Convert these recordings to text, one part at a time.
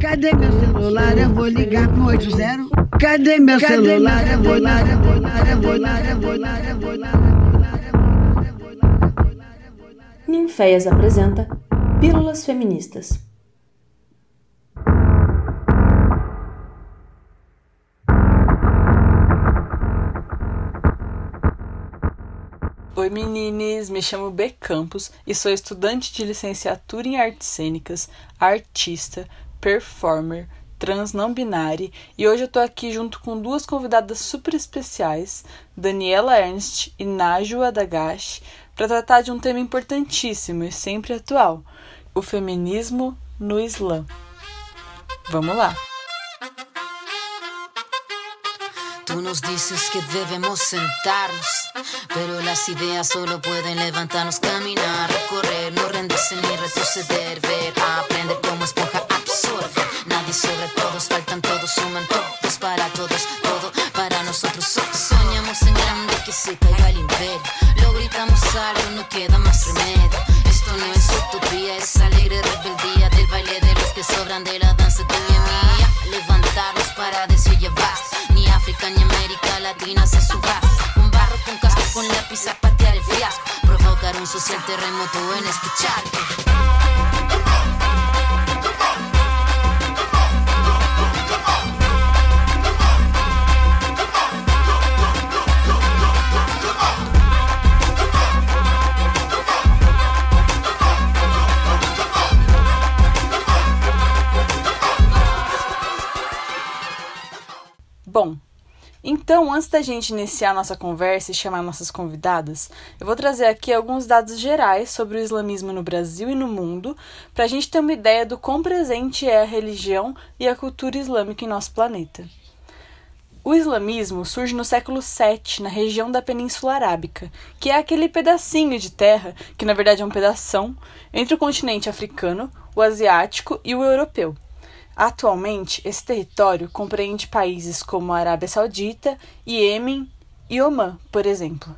Cadê meu celular? Eu vou ligar pro 80. Cadê meu celular? Eu vou ligar, vou ligar. Ninféias apresenta Pílulas Feministas. Oi meninas, me chamo B Campos e sou estudante de licenciatura em artes cênicas, artista, performer, trans não binária e hoje eu tô aqui junto com duas convidadas super especiais, Daniela Ernst e Najwa Dagash, para tratar de um tema importantíssimo e sempre atual: o feminismo no Islã. Vamos lá! Tú nos dices que debemos sentarnos, pero las ideas solo pueden levantarnos, caminar, recorrer, no rendirse ni retroceder, ver, aprender como esponja. Nadie sobre todos, faltan todos, suman todos para todos, todo para nosotros. Soñamos en grande que se caiga el imperio, lo gritamos algo, no queda más remedio. Esto no es utopía, es alegre rebeldía del baile de los que sobran de la danza de mi mía. Levantarnos para decir ni África ni América Latina se suba. Un barro con casco con lápiz a patear el fiasco. Provocar un social terremoto en este charco. Bom, então antes da gente iniciar nossa conversa e chamar nossas convidadas, eu vou trazer aqui alguns dados gerais sobre o islamismo no Brasil e no mundo, para a gente ter uma ideia do quão presente é a religião e a cultura islâmica em nosso planeta. O islamismo surge no século VII, na região da Península Arábica, que é aquele pedacinho de terra, que na verdade é um pedação, entre o continente africano, o asiático e o europeu. Atualmente, esse território compreende países como a Arábia Saudita, Iêmen e Omã, por exemplo.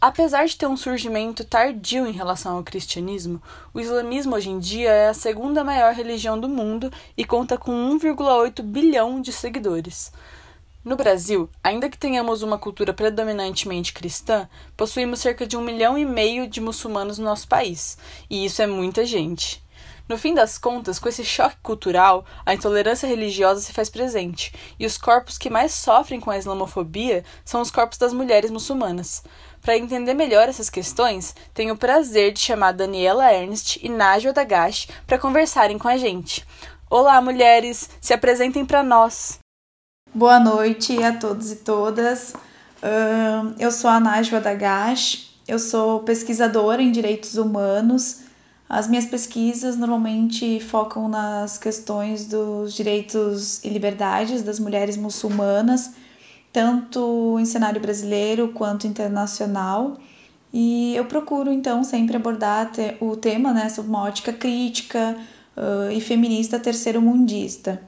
Apesar de ter um surgimento tardio em relação ao cristianismo, o islamismo hoje em dia é a segunda maior religião do mundo e conta com 1,8 bilhão de seguidores. No Brasil, ainda que tenhamos uma cultura predominantemente cristã, possuímos cerca de um milhão e meio de muçulmanos no nosso país, e isso é muita gente. No fim das contas, com esse choque cultural, a intolerância religiosa se faz presente, e os corpos que mais sofrem com a islamofobia são os corpos das mulheres muçulmanas. Para entender melhor essas questões, tenho o prazer de chamar Daniela Ernst e Najwa Dagash para conversarem com a gente. Olá, mulheres! Se apresentem para nós! Boa noite a todos e todas. Eu sou a Najwa Dagash, eu sou pesquisadora em direitos humanos as minhas pesquisas normalmente focam nas questões dos direitos e liberdades das mulheres muçulmanas, tanto em cenário brasileiro quanto internacional. E eu procuro então sempre abordar o tema né, sob uma ótica crítica uh, e feminista terceiro-mundista.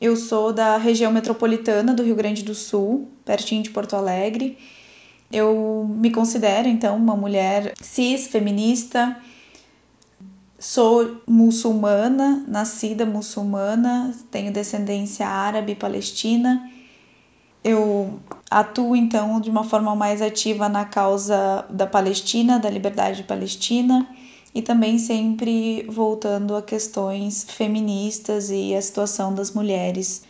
Eu sou da região metropolitana do Rio Grande do Sul, pertinho de Porto Alegre. Eu me considero então uma mulher cis, feminista, Sou muçulmana, nascida muçulmana, tenho descendência árabe e palestina. Eu atuo então de uma forma mais ativa na causa da Palestina, da liberdade palestina e também sempre voltando a questões feministas e a situação das mulheres.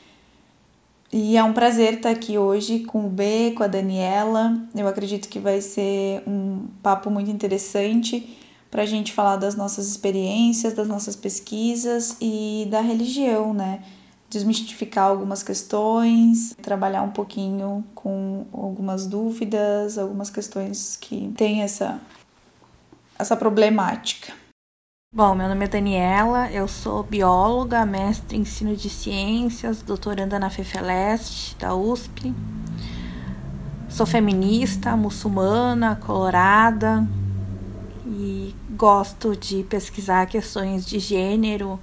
E é um prazer estar aqui hoje com o B, com a Daniela. Eu acredito que vai ser um papo muito interessante para a gente falar das nossas experiências, das nossas pesquisas e da religião, né? Desmistificar algumas questões, trabalhar um pouquinho com algumas dúvidas, algumas questões que têm essa, essa problemática. Bom, meu nome é Daniela, eu sou bióloga, mestre em ensino de ciências, doutoranda na FEFELEST, da USP. Sou feminista, muçulmana, colorada, e gosto de pesquisar questões de gênero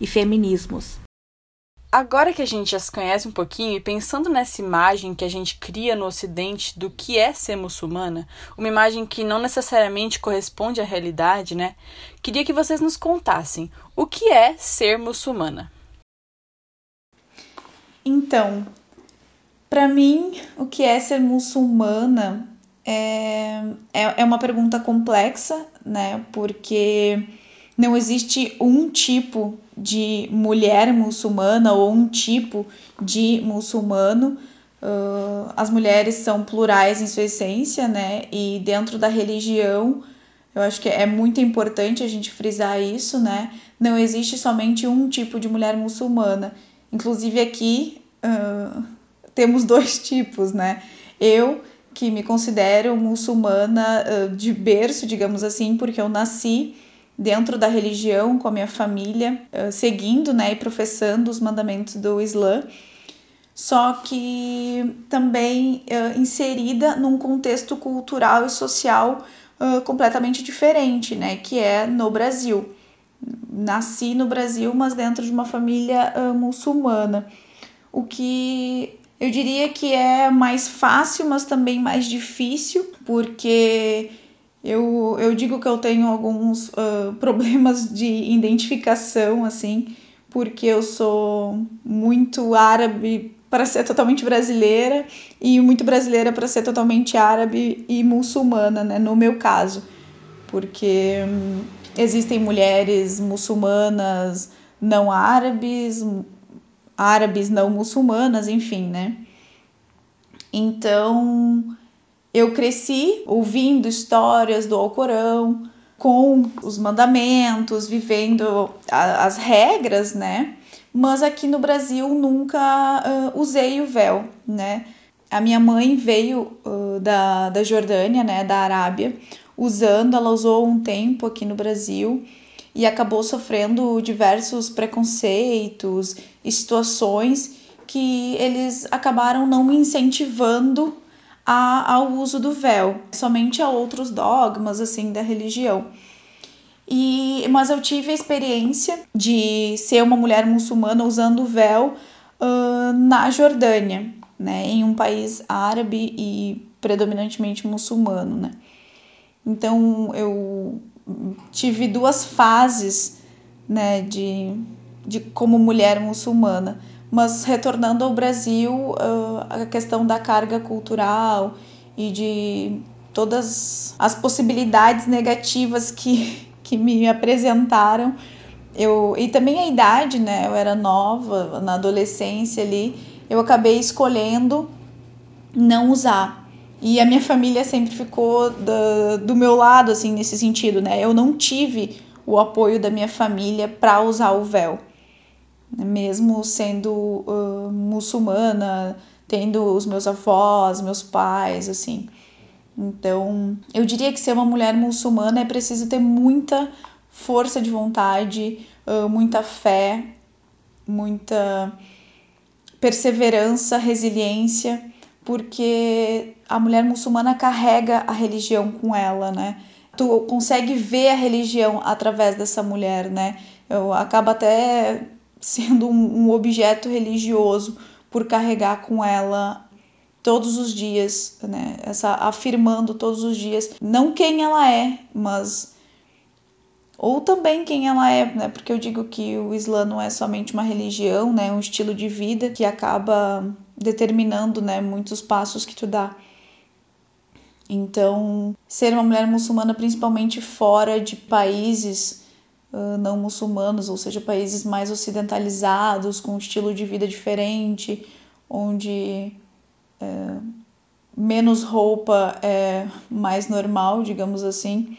e feminismos. Agora que a gente já se conhece um pouquinho e pensando nessa imagem que a gente cria no Ocidente do que é ser muçulmana, uma imagem que não necessariamente corresponde à realidade, né? Queria que vocês nos contassem o que é ser muçulmana. Então, para mim, o que é ser muçulmana é, é, é uma pergunta complexa, né? Porque não existe um tipo de mulher muçulmana ou um tipo de muçulmano. Uh, as mulheres são plurais em sua essência, né? E dentro da religião, eu acho que é muito importante a gente frisar isso, né? Não existe somente um tipo de mulher muçulmana. Inclusive aqui uh, temos dois tipos, né? Eu que me considero muçulmana de berço, digamos assim, porque eu nasci dentro da religião com a minha família, seguindo, né, e professando os mandamentos do Islã só que também inserida num contexto cultural e social completamente diferente, né? Que é no Brasil. Nasci no Brasil, mas dentro de uma família muçulmana. O que eu diria que é mais fácil, mas também mais difícil, porque eu, eu digo que eu tenho alguns problemas de identificação, assim, porque eu sou muito árabe para ser totalmente brasileira e muito brasileira para ser totalmente árabe e muçulmana, né? No meu caso, porque hum, existem mulheres muçulmanas não árabes, árabes não muçulmanas, enfim, né? Então, eu cresci ouvindo histórias do Alcorão, com os mandamentos, vivendo a, as regras, né? mas aqui no Brasil nunca uh, usei o véu, né? A minha mãe veio uh, da, da Jordânia, né, da Arábia, usando, ela usou um tempo aqui no Brasil e acabou sofrendo diversos preconceitos e situações que eles acabaram não incentivando a, ao uso do véu, somente a outros dogmas assim da religião. E, mas eu tive a experiência de ser uma mulher muçulmana usando o véu uh, na Jordânia, né, em um país árabe e predominantemente muçulmano, né. Então eu tive duas fases, né, de, de como mulher muçulmana, mas retornando ao Brasil, uh, a questão da carga cultural e de todas as possibilidades negativas que que me apresentaram. Eu, e também a idade, né? Eu era nova, na adolescência ali, eu acabei escolhendo não usar. E a minha família sempre ficou do, do meu lado, assim, nesse sentido, né? Eu não tive o apoio da minha família para usar o véu, né? mesmo sendo uh, muçulmana, tendo os meus avós, meus pais, assim. Então, eu diria que ser uma mulher muçulmana é preciso ter muita força de vontade, muita fé, muita perseverança, resiliência, porque a mulher muçulmana carrega a religião com ela, né? Tu consegue ver a religião através dessa mulher, né? Eu acaba até sendo um, objeto religioso por carregar com ela todos os dias, né? Essa afirmando todos os dias não quem ela é, mas ou também quem ela é, né? Porque eu digo que o Islã não é somente uma religião, né? É um estilo de vida que acaba determinando, né, muitos passos que tu dá. Então, ser uma mulher muçulmana, principalmente fora de países uh, não muçulmanos, ou seja, países mais ocidentalizados, com um estilo de vida diferente, onde é, menos roupa é mais normal, digamos assim.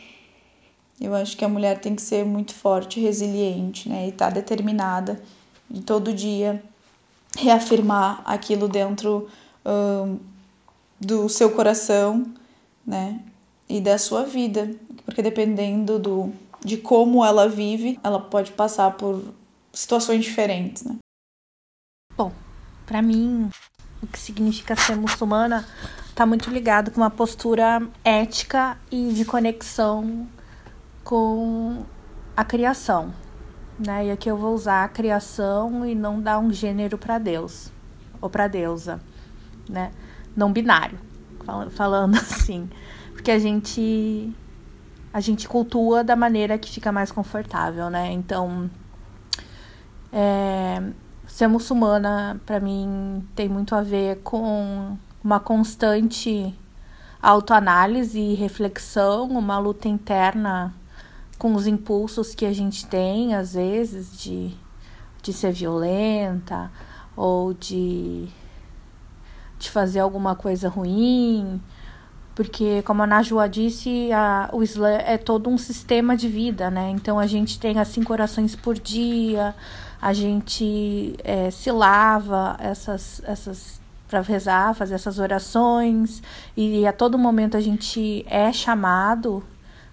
Eu acho que a mulher tem que ser muito forte, resiliente, né? E tá determinada de todo dia reafirmar aquilo dentro um, do seu coração, né? E da sua vida, porque dependendo do, de como ela vive, ela pode passar por situações diferentes, né? Bom, para mim, o que significa ser muçulmana está muito ligado com uma postura ética e de conexão com a criação. Né? E aqui eu vou usar a criação e não dar um gênero para Deus ou para deusa, né? Não binário, falando assim, porque a gente a gente cultua da maneira que fica mais confortável, né? Então, é, ser muçulmana para mim tem muito a ver com uma constante autoanálise e reflexão, uma luta interna com os impulsos que a gente tem, às vezes, de, de ser violenta ou de, de fazer alguma coisa ruim. Porque, como a Najwa disse, a, o Islã é todo um sistema de vida, né? Então a gente tem as cinco orações por dia, a gente é, se lava essas, essas para rezar, fazer essas orações, e a todo momento a gente é chamado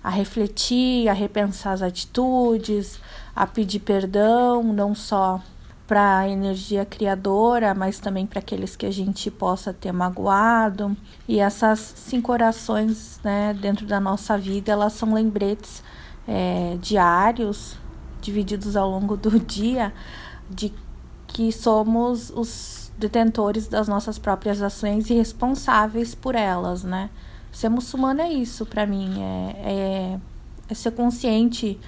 a refletir, a repensar as atitudes, a pedir perdão, não só para a energia criadora, mas também para aqueles que a gente possa ter magoado. E essas cinco orações, né, dentro da nossa vida, elas são lembretes é, diários, divididos ao longo do dia, de que somos os detentores das nossas próprias ações e responsáveis por elas, né? Ser muçulmano é isso para mim, é, é, é ser consciente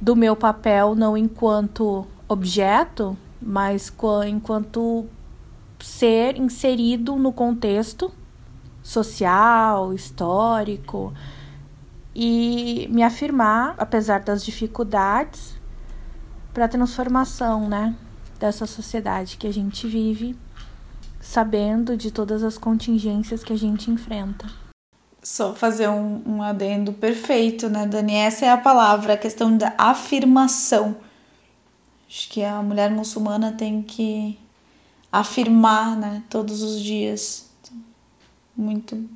do meu papel não enquanto objeto, mas enquanto ser inserido no contexto social, histórico e me afirmar, apesar das dificuldades, para a transformação, né, dessa sociedade que a gente vive sabendo de todas as contingências que a gente enfrenta. Só fazer um, um adendo perfeito, né, Dani? Essa é a palavra, a questão da afirmação. Acho que a mulher muçulmana tem que afirmar, né, todos os dias. Muito,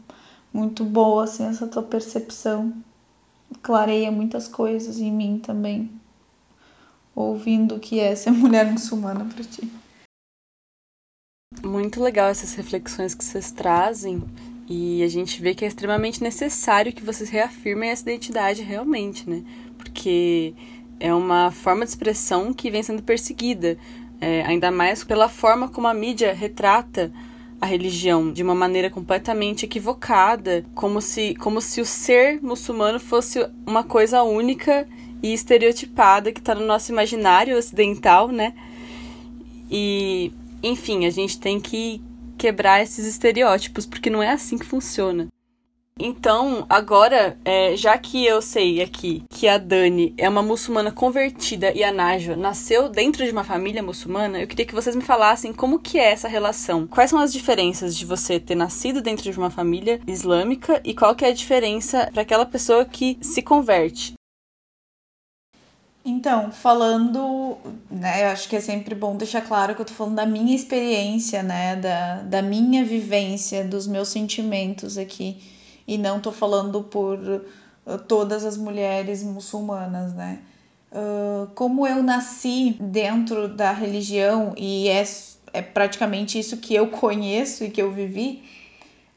muito boa, assim, essa tua percepção. Clareia muitas coisas em mim também, ouvindo o que é ser mulher muçulmana para ti. Muito legal essas reflexões que vocês trazem e a gente vê que é extremamente necessário que vocês reafirmem essa identidade realmente, né? Porque é uma forma de expressão que vem sendo perseguida, é, ainda mais pela forma como a mídia retrata a religião de uma maneira completamente equivocada, como se, como se o ser muçulmano fosse uma coisa única e estereotipada que está no nosso imaginário ocidental, né? E enfim, a gente tem que quebrar esses estereótipos, porque não é assim que funciona. Então, agora, é, já que eu sei aqui que a Dani é uma muçulmana convertida e a Najwa nasceu dentro de uma família muçulmana, eu queria que vocês me falassem como que é essa relação. Quais são as diferenças de você ter nascido dentro de uma família islâmica e qual que é a diferença para aquela pessoa que se converte? Então, falando, né, acho que é sempre bom deixar claro que eu tô falando da minha experiência, né, da, da minha vivência, dos meus sentimentos aqui, e não tô falando por uh, todas as mulheres muçulmanas, né. Uh, como eu nasci dentro da religião e é, é praticamente isso que eu conheço e que eu vivi,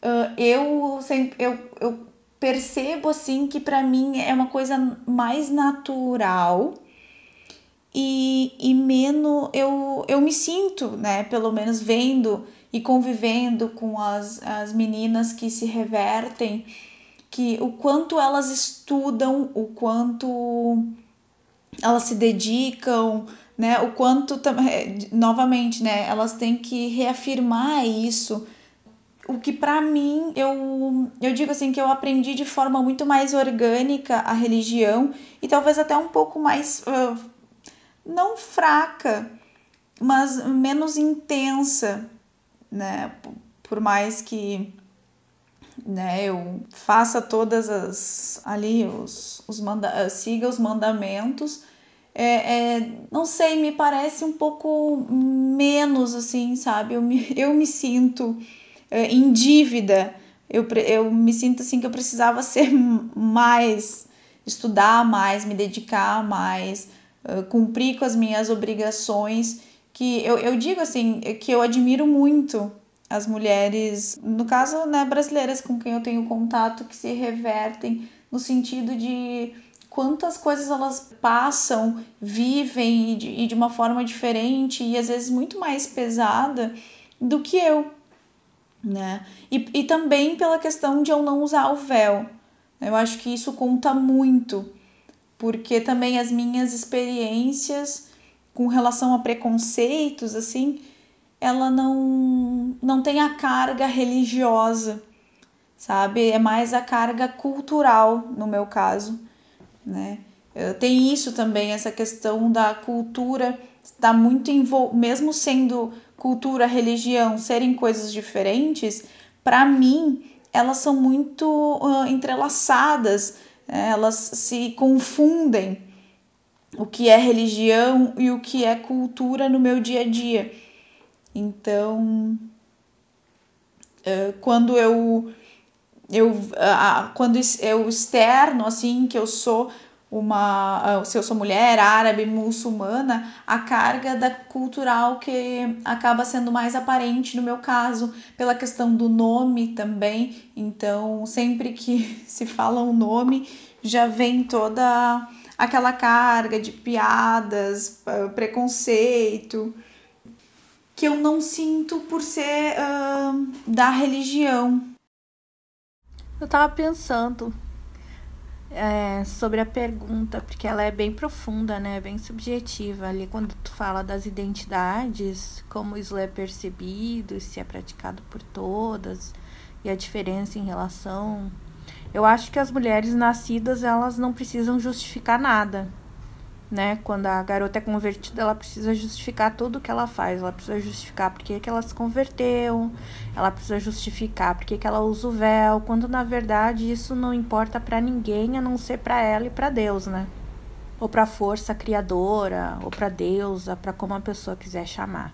uh, eu sempre eu, eu percebo assim que para mim é uma coisa mais natural e, e menos eu, eu me sinto, né, pelo menos vendo e convivendo com as, as meninas que se revertem, que o quanto elas estudam, o quanto elas se dedicam, né, o quanto novamente, né, elas têm que reafirmar isso o que para mim eu, eu digo assim que eu aprendi de forma muito mais orgânica a religião e talvez até um pouco mais uh, não fraca, mas menos intensa, né? Por mais que né, eu faça todas as ali os, os manda siga os mandamentos, é, é, não sei, me parece um pouco menos assim, sabe? Eu me, eu me sinto em dívida. Eu, eu me sinto assim que eu precisava ser mais, estudar mais, me dedicar mais, uh, cumprir com as minhas obrigações. Que eu, eu digo assim, que eu admiro muito as mulheres, no caso, né, brasileiras com quem eu tenho contato, que se revertem no sentido de quantas coisas elas passam, vivem e de, e de uma forma diferente e às vezes muito mais pesada do que eu né? E, e também pela questão de eu não usar o véu. Eu acho que isso conta muito, porque também as minhas experiências com relação a preconceitos, assim, ela não, não tem a carga religiosa, sabe? É mais a carga cultural, no meu caso, né? Tem isso também, essa questão da cultura está muito envolvida, mesmo sendo cultura, religião, serem coisas diferentes, para mim elas são muito uh, entrelaçadas, né? elas se confundem o que é religião e o que é cultura no meu dia a dia. Então, quando eu eu quando eu externo assim que eu sou uma se eu sou mulher árabe muçulmana a carga da cultural que acaba sendo mais aparente no meu caso pela questão do nome também. Então sempre que se fala um nome já vem toda aquela carga de piadas preconceito que eu não sinto por ser uh, da religião. Eu tava pensando é, sobre a pergunta, porque ela é bem profunda, né? Bem subjetiva. Ali quando tu fala das identidades, como isso é percebido se é praticado por todas, e a diferença em relação. Eu acho que as mulheres nascidas, elas não precisam justificar nada né? Quando a garota é convertida, ela precisa justificar tudo que ela faz. Ela precisa justificar por que, ela se converteu, ela precisa justificar por que, ela usa o véu, quando na verdade isso não importa para ninguém a não ser para ela e para Deus, né? Ou para a força criadora, ou para Deus, para como a pessoa quiser chamar.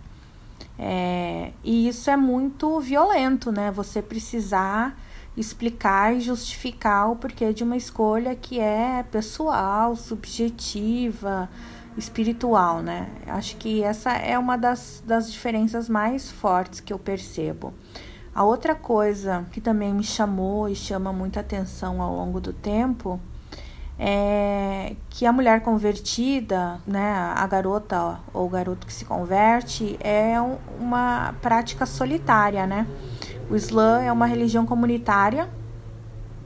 É, e isso é muito violento, né? Você precisar explicar e justificar o porquê de uma escolha que é pessoal, subjetiva, espiritual, né? Acho que essa é uma das, das diferenças mais fortes que eu percebo. A outra coisa que também me chamou e chama muita atenção ao longo do tempo é que a mulher convertida, né, a garota ou o garoto que se converte, é uma prática solitária, né? O Islã é uma religião comunitária,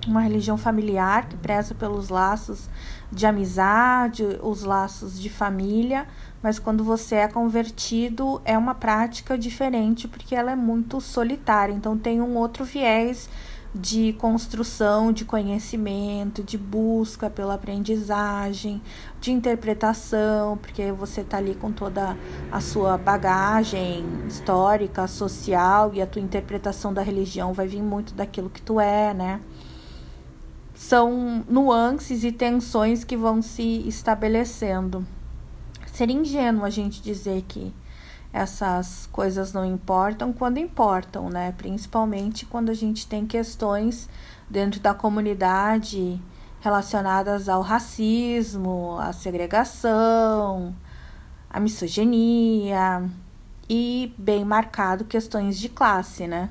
uma religião familiar que preza pelos laços de amizade, os laços de família, mas quando você é convertido é uma prática diferente porque ela é muito solitária, então tem um outro viés de construção de conhecimento, de busca pela aprendizagem, de interpretação, porque você está ali com toda a sua bagagem histórica, social e a tua interpretação da religião vai vir muito daquilo que tu é, né? São nuances e tensões que vão se estabelecendo. Seria ingênuo a gente dizer que essas coisas não importam quando importam, né? Principalmente quando a gente tem questões dentro da comunidade relacionadas ao racismo, à segregação, à misoginia e bem marcado questões de classe, né?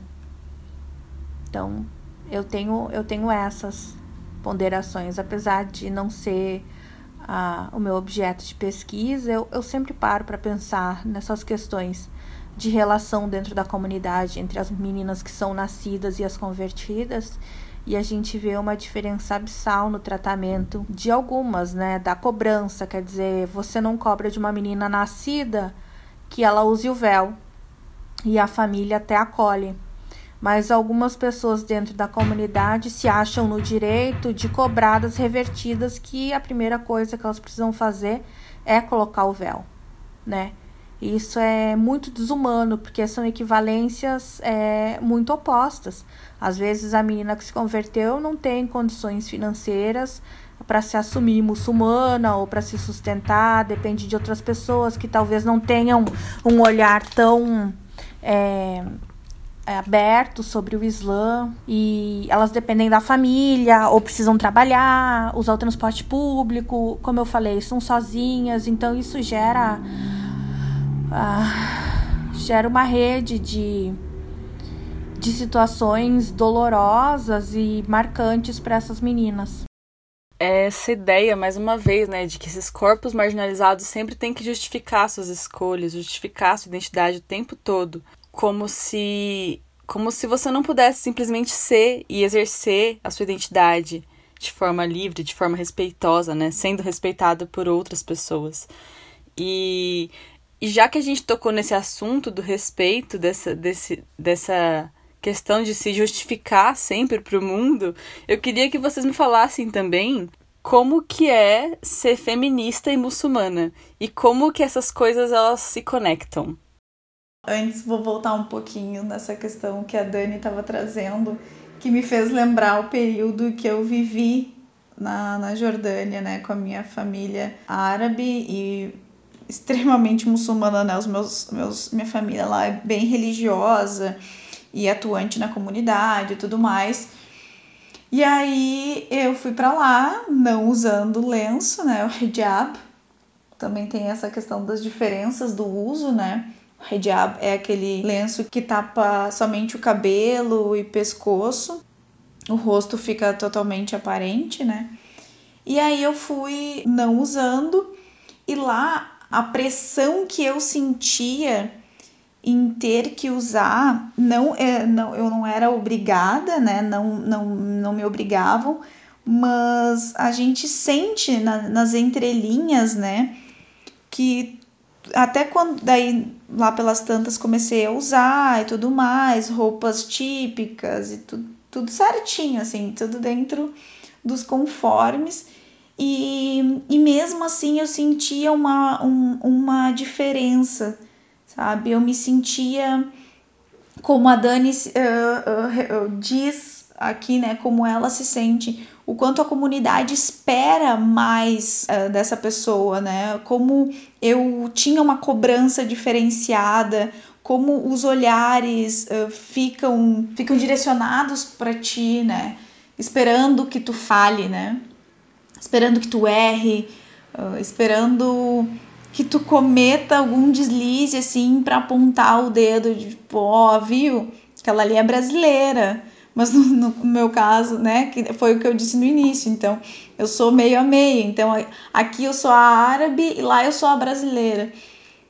Então, eu tenho eu tenho essas ponderações, apesar de não ser a, o meu objeto de pesquisa, eu, eu sempre paro para pensar nessas questões de relação dentro da comunidade entre as meninas que são nascidas e as convertidas. E a gente vê uma diferença abissal no tratamento de algumas, né? Da cobrança, quer dizer, você não cobra de uma menina nascida que ela use o véu e a família até acolhe mas algumas pessoas dentro da comunidade se acham no direito de cobradas revertidas que a primeira coisa que elas precisam fazer é colocar o véu, né? Isso é muito desumano, porque são equivalências é, muito opostas. Às vezes a menina que se converteu não tem condições financeiras para se assumir muçulmana ou para se sustentar, depende de outras pessoas que talvez não tenham um olhar tão é, aberto sobre o Islã e elas dependem da família ou precisam trabalhar, usar o transporte público, como eu falei, são sozinhas, então isso gera uh, gera uma rede de de situações dolorosas e marcantes para essas meninas. Essa ideia, mais uma vez, né, de que esses corpos marginalizados sempre têm que justificar suas escolhas, justificar sua identidade o tempo todo como se como se você não pudesse simplesmente ser e exercer a sua identidade de forma livre, de forma respeitosa, né, sendo respeitado por outras pessoas. E, e já que a gente tocou nesse assunto do respeito, dessa, desse, dessa questão de se justificar sempre para o mundo, eu queria que vocês me falassem também como que é ser feminista e muçulmana e como que essas coisas elas se conectam. Antes vou voltar um pouquinho nessa questão que a Dani estava trazendo, que me fez lembrar o período que eu vivi na, na Jordânia, né, com a minha família árabe e extremamente muçulmana, né? Os meus, meus, minha família lá é bem religiosa e atuante na comunidade e tudo mais. E aí eu fui para lá, não usando lenço, né, o hijab. Também tem essa questão das diferenças do uso, né? Hijab é aquele lenço que tapa somente o cabelo e pescoço. O rosto fica totalmente aparente, né? E aí eu fui não usando e lá a pressão que eu sentia em ter que usar, não, é, não eu não era obrigada, né? Não, não, não me obrigavam, mas a gente sente na, nas entrelinhas, né? Que até quando daí lá pelas tantas comecei a usar e tudo mais, roupas típicas e tudo, tudo certinho, assim, tudo dentro dos conformes. E, e mesmo assim eu sentia uma, um, uma diferença, sabe? Eu me sentia, como a Dani uh, uh, diz aqui, né? Como ela se sente, o quanto a comunidade espera mais uh, dessa pessoa, né? Como eu tinha uma cobrança diferenciada, como os olhares ficam, ficam direcionados para ti, né? Esperando que tu fale, né? esperando que tu erre, uh, esperando que tu cometa algum deslize assim para apontar o dedo de ó, oh, viu? Aquela ali é brasileira. Mas no, no, meu caso, né, que foi o que eu disse no início, então eu sou meio a meio. Então aqui eu sou a árabe e lá eu sou a brasileira.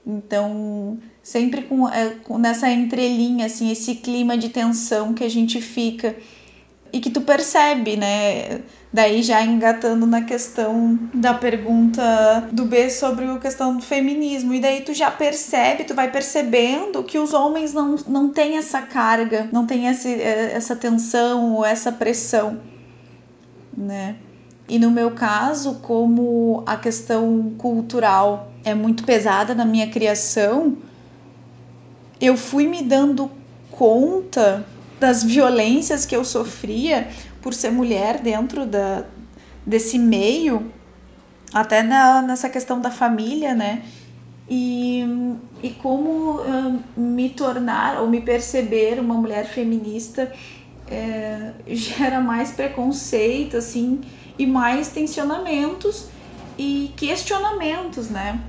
Então, sempre com, é, com nessa entrelinha, assim, esse clima de tensão que a gente fica e que tu percebe, né? Daí já engatando na questão da pergunta do B sobre a questão do feminismo. E daí tu já percebe, tu vai percebendo que os homens não, não têm essa carga, não têm esse, é, essa tensão ou essa pressão, né? E no meu caso, como a questão cultural é muito pesada na minha criação, eu fui me dando conta das violências que eu sofria por ser mulher dentro da, desse meio, até na, nessa questão da família, né? E, e como uh, me tornar ou me perceber uma mulher feminista é, gera mais preconceito, assim, e mais tensionamentos e questionamentos, né?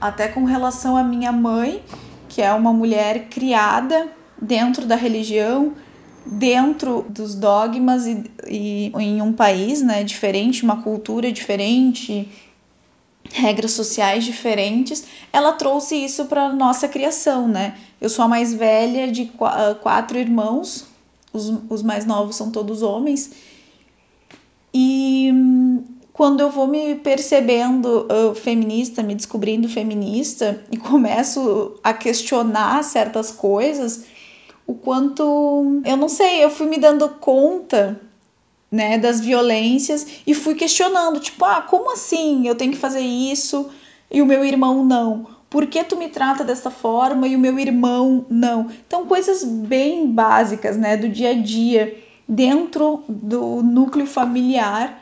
Até com relação à minha mãe, que é uma mulher criada dentro da religião, dentro dos dogmas e, e em um país né, diferente, uma cultura diferente, regras sociais diferentes, ela trouxe isso para nossa criação, né? Eu sou a mais velha de ah, quatro irmãos, os, os mais novos são todos homens, e quando eu vou me percebendo uh, feminista, me descobrindo feminista e começo a questionar certas coisas, o quanto eu não sei, eu fui me dando conta né, das violências e fui questionando, tipo, ah, como assim eu tenho que fazer isso e o meu irmão não? Por que tu me trata dessa forma e o meu irmão não? Então, coisas bem básicas, né, do dia a dia, dentro do núcleo familiar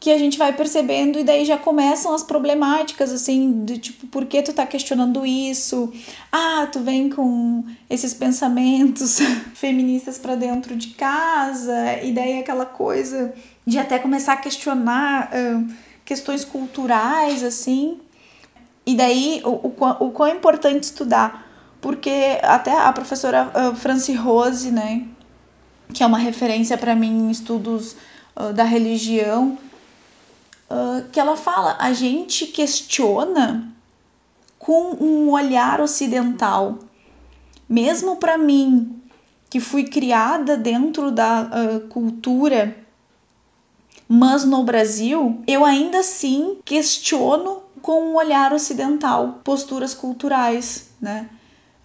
que a gente vai percebendo e daí já começam as problemáticas assim de tipo por que tu tá questionando isso? Ah tu vem com esses pensamentos feministas para dentro de casa. E daí aquela coisa de até começar a questionar uh, questões culturais assim. E daí o, o, o quão é importante estudar porque até a professora uh, Franci Rose né que é uma referência para mim em estudos uh, da religião que ela fala: a gente questiona com um olhar ocidental. Mesmo para mim, que fui criada dentro da uh, cultura, mas no Brasil, eu ainda assim questiono com um olhar ocidental, posturas culturais, né?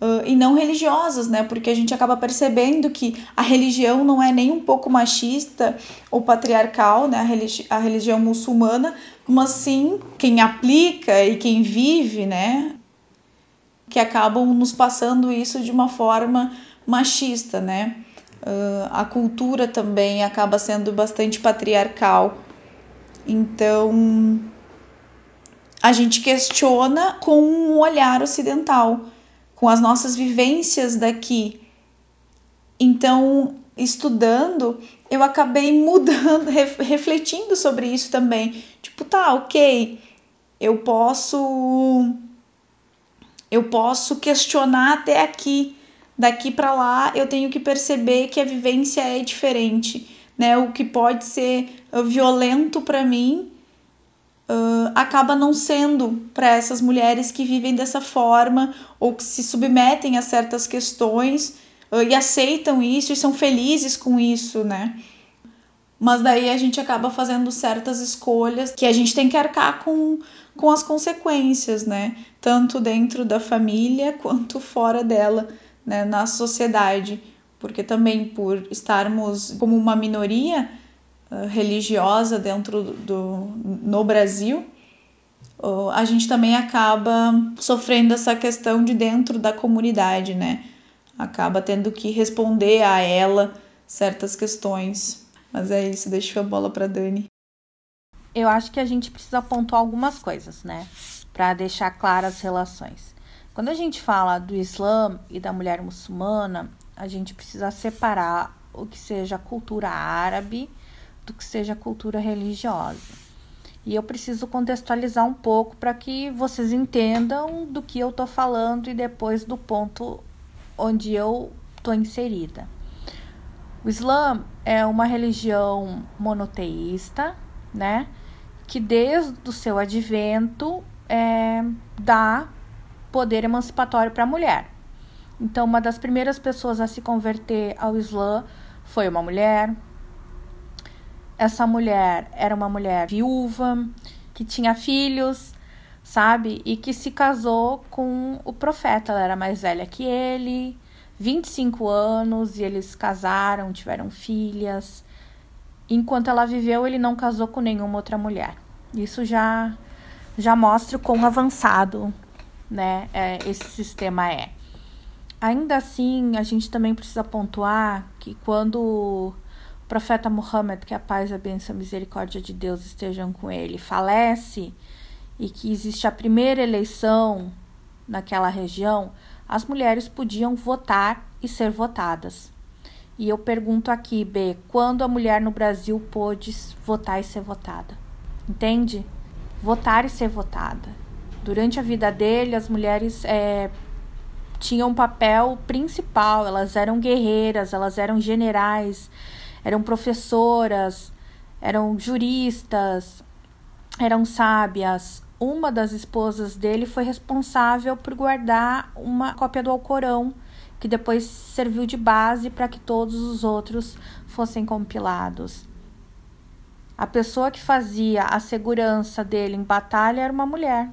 Uh, e não religiosas, né? Porque a gente acaba percebendo que a religião não é nem um pouco machista ou patriarcal, né? A, religi a religião muçulmana, mas sim quem aplica e quem vive, né? Que acabam nos passando isso de uma forma machista, né? Uh, a cultura também acaba sendo bastante patriarcal. Então, a gente questiona com um olhar ocidental com as nossas vivências daqui. Então, estudando, eu acabei mudando, refletindo sobre isso também. Tipo, tá, ok, eu posso eu posso questionar até aqui. Daqui para lá, eu tenho que perceber que a vivência é diferente, né? O que pode ser violento para mim uh, acaba não sendo para essas mulheres que vivem dessa forma ou que se submetem a certas questões uh, e aceitam isso e são felizes com isso, né? Mas daí a gente acaba fazendo certas escolhas que a gente tem que arcar com, com as consequências, né? Tanto dentro da família quanto fora dela, né? Na sociedade. Porque também por estarmos como uma minoria, religiosa dentro do no Brasil, a gente também acaba sofrendo essa questão de dentro da comunidade, né? Acaba tendo que responder a ela certas questões. Mas é isso, deixo a bola para Dani. Eu acho que a gente precisa pontuar algumas coisas, né? Para deixar claras as relações. Quando a gente fala do Islã e da mulher muçulmana, a gente precisa separar o que seja cultura árabe do que seja cultura religiosa. E eu preciso contextualizar um pouco para que vocês entendam do que eu estou falando e depois do ponto onde eu estou inserida. O Islã é uma religião monoteísta, né? Que desde o seu advento é, dá poder emancipatório para a mulher. Então, uma das primeiras pessoas a se converter ao Islã foi uma mulher, essa mulher era uma mulher viúva, que tinha filhos, sabe? E que se casou com o profeta. Ela era mais velha que ele, 25 anos, e eles casaram, tiveram filhas. Enquanto ela viveu, ele não casou com nenhuma outra mulher. Isso já já mostra o quão avançado, né, é, esse sistema é. Ainda assim, a gente também precisa pontuar que quando profeta Muhammad, que a paz, a bênção a misericórdia de Deus estejam com ele, falece e que existe a primeira eleição naquela região, as mulheres podiam votar e ser votadas. E eu pergunto aqui, B, quando a mulher no Brasil pôde votar e ser votada? Entende? Votar e ser votada. Durante a vida dele, as mulheres é, tinham um papel principal, elas eram guerreiras, elas eram generais, eram professoras, eram juristas, eram sábias. Uma das esposas dele foi responsável por guardar uma cópia do Alcorão, que depois serviu de base para que todos os outros fossem compilados. A pessoa que fazia a segurança dele em batalha era uma mulher.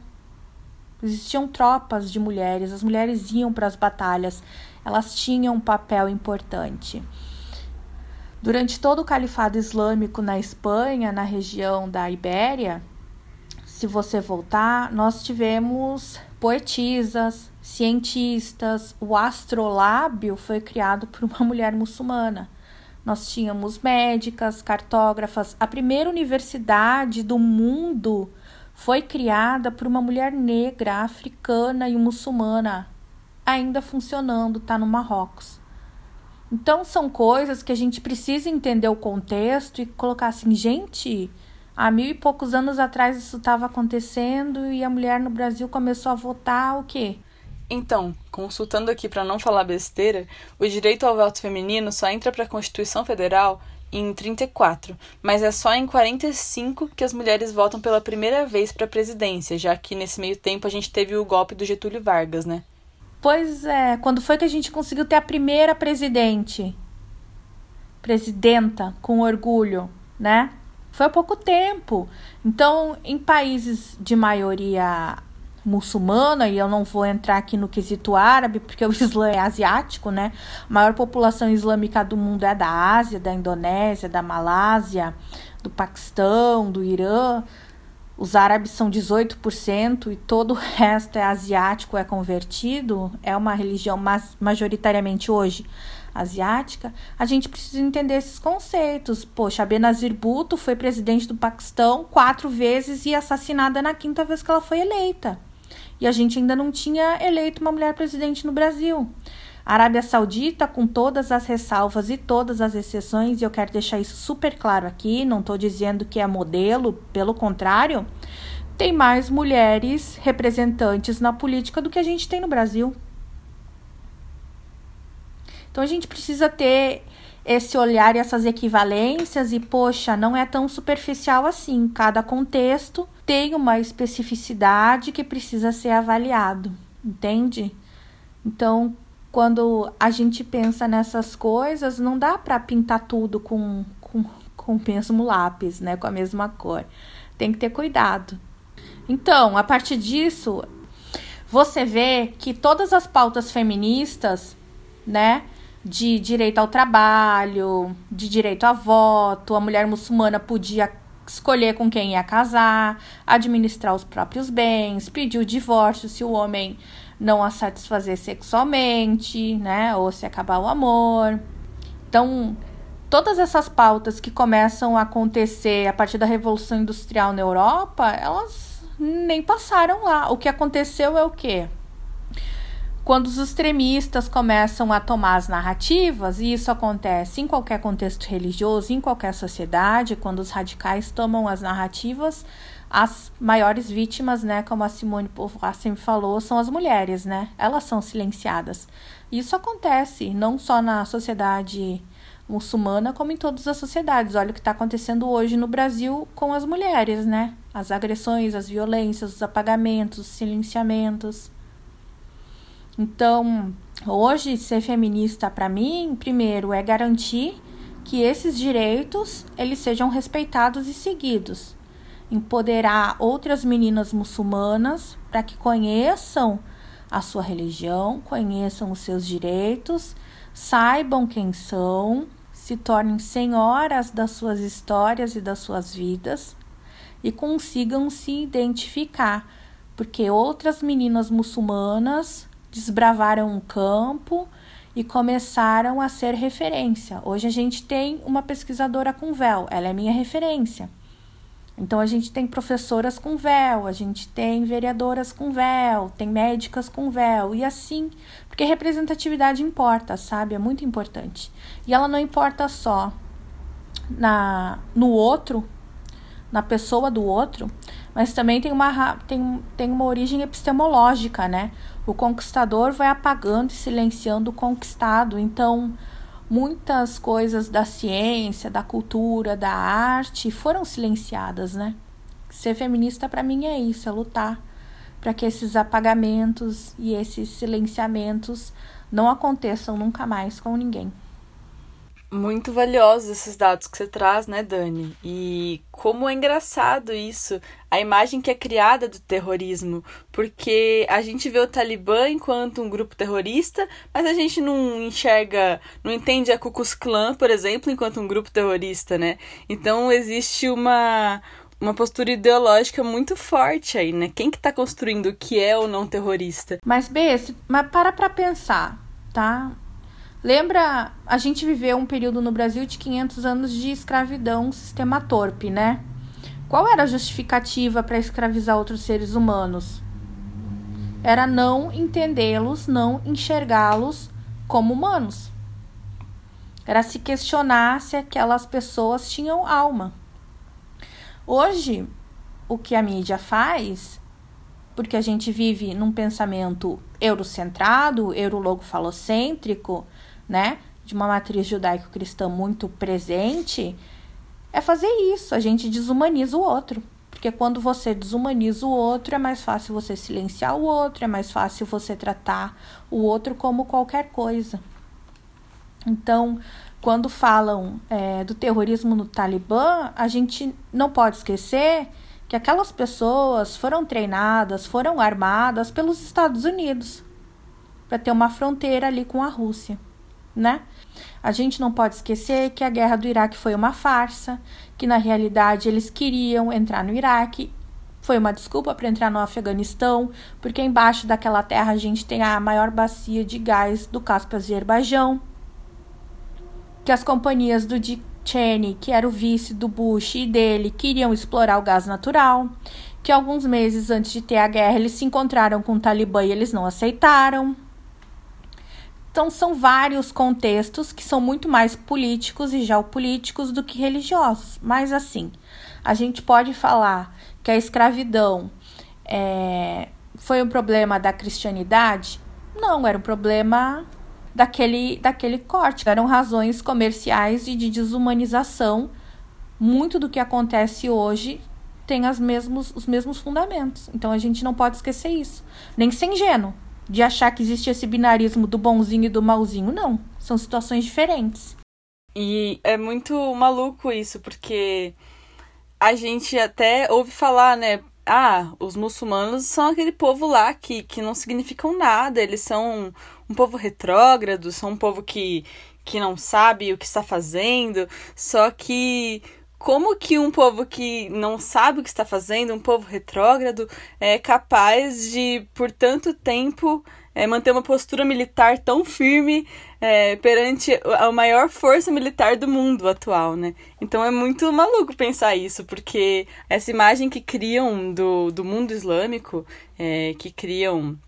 Existiam tropas de mulheres, as mulheres iam para as batalhas, elas tinham um papel importante. Durante todo o califado islâmico na Espanha, na região da Ibéria, se você voltar, nós tivemos poetisas, cientistas, o astrolábio foi criado por uma mulher muçulmana. Nós tínhamos médicas, cartógrafas. A primeira universidade do mundo foi criada por uma mulher negra, africana e muçulmana, ainda funcionando, está no Marrocos. Então são coisas que a gente precisa entender o contexto e colocar assim, gente, há mil e poucos anos atrás isso estava acontecendo e a mulher no Brasil começou a votar o quê? Então, consultando aqui para não falar besteira, o direito ao voto feminino só entra para a Constituição Federal em 34, mas é só em 45 que as mulheres votam pela primeira vez para a presidência, já que nesse meio tempo a gente teve o golpe do Getúlio Vargas, né? Pois é, quando foi que a gente conseguiu ter a primeira presidente? Presidenta, com orgulho, né? Foi há pouco tempo. Então, em países de maioria muçulmana, e eu não vou entrar aqui no quesito árabe, porque o Islã é asiático, né? A maior população islâmica do mundo é da Ásia, da Indonésia, da Malásia, do Paquistão, do Irã. Os árabes são 18% e todo o resto é asiático, é convertido, é uma religião majoritariamente hoje asiática, a gente precisa entender esses conceitos. Poxa, a Benazir Bhutto foi presidente do Paquistão quatro vezes e assassinada na quinta vez que ela foi eleita. E a gente ainda não tinha eleito uma mulher presidente no Brasil. Arábia Saudita, com todas as ressalvas e todas as exceções, e eu quero deixar isso super claro aqui, não estou dizendo que é modelo, pelo contrário, tem mais mulheres representantes na política do que a gente tem no Brasil. Então a gente precisa ter esse olhar e essas equivalências e poxa, não é tão superficial assim. Cada contexto tem uma especificidade que precisa ser avaliado, entende? Então, quando a gente pensa nessas coisas, não dá para pintar tudo com, com, com o mesmo lápis, né, com a mesma cor. Tem que ter cuidado. Então, a partir disso, você vê que todas as pautas feministas, né, de direito ao trabalho, de direito a voto, a mulher muçulmana podia escolher com quem ia casar, administrar os próprios bens, pedir o divórcio se o homem não a satisfazer sexualmente, né, ou se acabar o amor. Então, todas essas pautas que começam a acontecer a partir da Revolução Industrial na Europa, elas nem passaram lá. O que aconteceu é o quê? quando os extremistas começam a tomar as narrativas, e isso acontece em qualquer contexto religioso, em qualquer sociedade, quando os radicais tomam as narrativas, as maiores vítimas, né, como a Simone Beauvoir sempre falou, são as mulheres, né? Elas são silenciadas. Isso acontece não só na sociedade muçulmana, como em todas as sociedades. Olha o que está acontecendo hoje no Brasil com as mulheres, né? As agressões, as violências, os apagamentos, os silenciamentos. Então, hoje ser feminista para mim, primeiro é garantir que esses direitos eles sejam respeitados e seguidos. Empoderar outras meninas muçulmanas para que conheçam a sua religião, conheçam os seus direitos, saibam quem são, se tornem senhoras das suas histórias e das suas vidas e consigam se identificar, porque outras meninas muçulmanas desbravaram um campo e começaram a ser referência. Hoje a gente tem uma pesquisadora com véu, ela é minha referência. Então a gente tem professoras com véu, a gente tem vereadoras com véu, tem médicas com véu e assim, porque representatividade importa, sabe? É muito importante. E ela não importa só na no outro, na pessoa do outro, mas também tem uma, tem, tem uma origem epistemológica, né? O conquistador vai apagando e silenciando o conquistado. Então, muitas coisas da ciência, da cultura, da arte foram silenciadas, né? Ser feminista para mim é isso, é lutar para que esses apagamentos e esses silenciamentos não aconteçam nunca mais com ninguém. Muito valiosos esses dados que você traz, né, Dani? E como é engraçado isso, a imagem que é criada do terrorismo, porque a gente vê o Talibã enquanto um grupo terrorista, mas a gente não enxerga, não entende a Ku Klux Klan, por exemplo, enquanto um grupo terrorista, né? Então existe uma uma postura ideológica muito forte aí, né? Quem que tá construindo o que é ou não terrorista? Mas, Bê, mas para pra pensar, tá? Lembra, a gente viveu um período no Brasil de 500 anos de escravidão, sistema torpe, né? Qual era a justificativa para escravizar outros seres humanos? Era não entendê-los, não enxergá-los como humanos. Era se questionar se aquelas pessoas tinham alma. Hoje, o que a mídia faz, porque a gente vive num pensamento eurocentrado, eurologofalocêntrico, né, de uma matriz judaico-cristã muito presente, é fazer isso. A gente desumaniza o outro. Porque quando você desumaniza o outro, é mais fácil você silenciar o outro, é mais fácil você tratar o outro como qualquer coisa. Então, quando falam é, do terrorismo no Talibã, a gente não pode esquecer que aquelas pessoas foram treinadas, foram armadas pelos Estados Unidos para ter uma fronteira ali com a Rússia, né? A gente não pode esquecer que a guerra do Iraque foi uma farsa, que na realidade eles queriam entrar no Iraque foi uma desculpa para entrar no Afeganistão, porque embaixo daquela terra a gente tem a maior bacia de gás do Cáspio Azerbaijão. Que as companhias do Dick Cheney, que era o vice do Bush e dele, queriam explorar o gás natural. Que alguns meses antes de ter a guerra eles se encontraram com o Talibã e eles não aceitaram. Então, são vários contextos que são muito mais políticos e geopolíticos do que religiosos. Mas, assim, a gente pode falar que a escravidão é, foi um problema da cristianidade? Não, era um problema daquele, daquele corte. Eram razões comerciais e de desumanização. Muito do que acontece hoje tem as mesmos, os mesmos fundamentos. Então a gente não pode esquecer isso. Nem ser ingênuo de achar que existe esse binarismo do bonzinho e do malzinho. Não. São situações diferentes. E é muito maluco isso, porque a gente até ouve falar, né? Ah, os muçulmanos são aquele povo lá que, que não significam nada, eles são um povo retrógrado, são um povo que, que não sabe o que está fazendo. Só que como que um povo que não sabe o que está fazendo, um povo retrógrado, é capaz de, por tanto tempo, é, manter uma postura militar tão firme é, perante a maior força militar do mundo atual, né? Então é muito maluco pensar isso, porque essa imagem que criam do, do mundo islâmico, é, que criam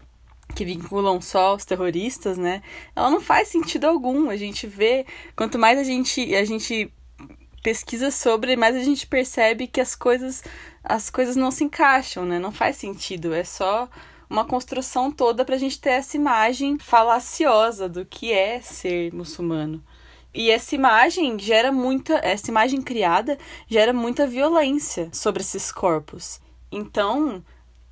que vinculam só os terroristas, né? Ela não faz sentido algum. A gente vê, quanto mais a gente a gente pesquisa sobre, mais a gente percebe que as coisas as coisas não se encaixam, né? Não faz sentido. É só uma construção toda para a gente ter essa imagem falaciosa do que é ser muçulmano. E essa imagem gera muita, essa imagem criada gera muita violência sobre esses corpos. Então,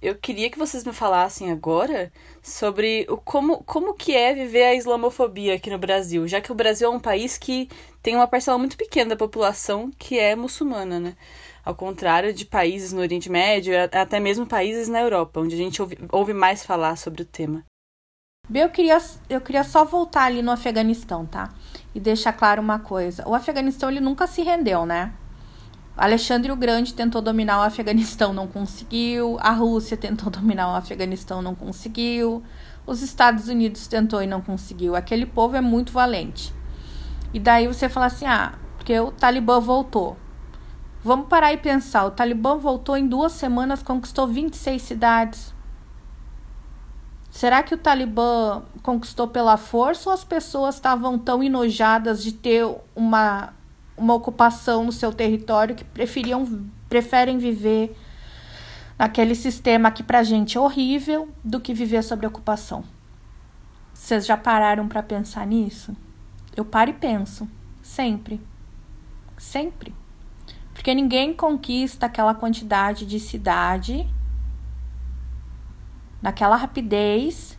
eu queria que vocês me falassem agora sobre o como, como que é viver a islamofobia aqui no Brasil, já que o Brasil é um país que tem uma parcela muito pequena da população que é muçulmana, né? Ao contrário de países no Oriente Médio, até mesmo países na Europa, onde a gente ouve, ouve mais falar sobre o tema. Eu queria, eu queria só voltar ali no Afeganistão, tá? E deixar claro uma coisa. O Afeganistão, ele nunca se rendeu, né? Alexandre o Grande tentou dominar o Afeganistão, não conseguiu. A Rússia tentou dominar o Afeganistão, não conseguiu. Os Estados Unidos tentou e não conseguiu. Aquele povo é muito valente. E daí você fala assim: ah, porque o Talibã voltou. Vamos parar e pensar. O Talibã voltou em duas semanas, conquistou 26 cidades. Será que o Talibã conquistou pela força ou as pessoas estavam tão enojadas de ter uma, uma ocupação no seu território que preferiam, preferem viver naquele sistema que pra gente é horrível do que viver sob ocupação? Vocês já pararam para pensar nisso? Eu paro e penso, sempre. Sempre. Porque ninguém conquista aquela quantidade de cidade naquela rapidez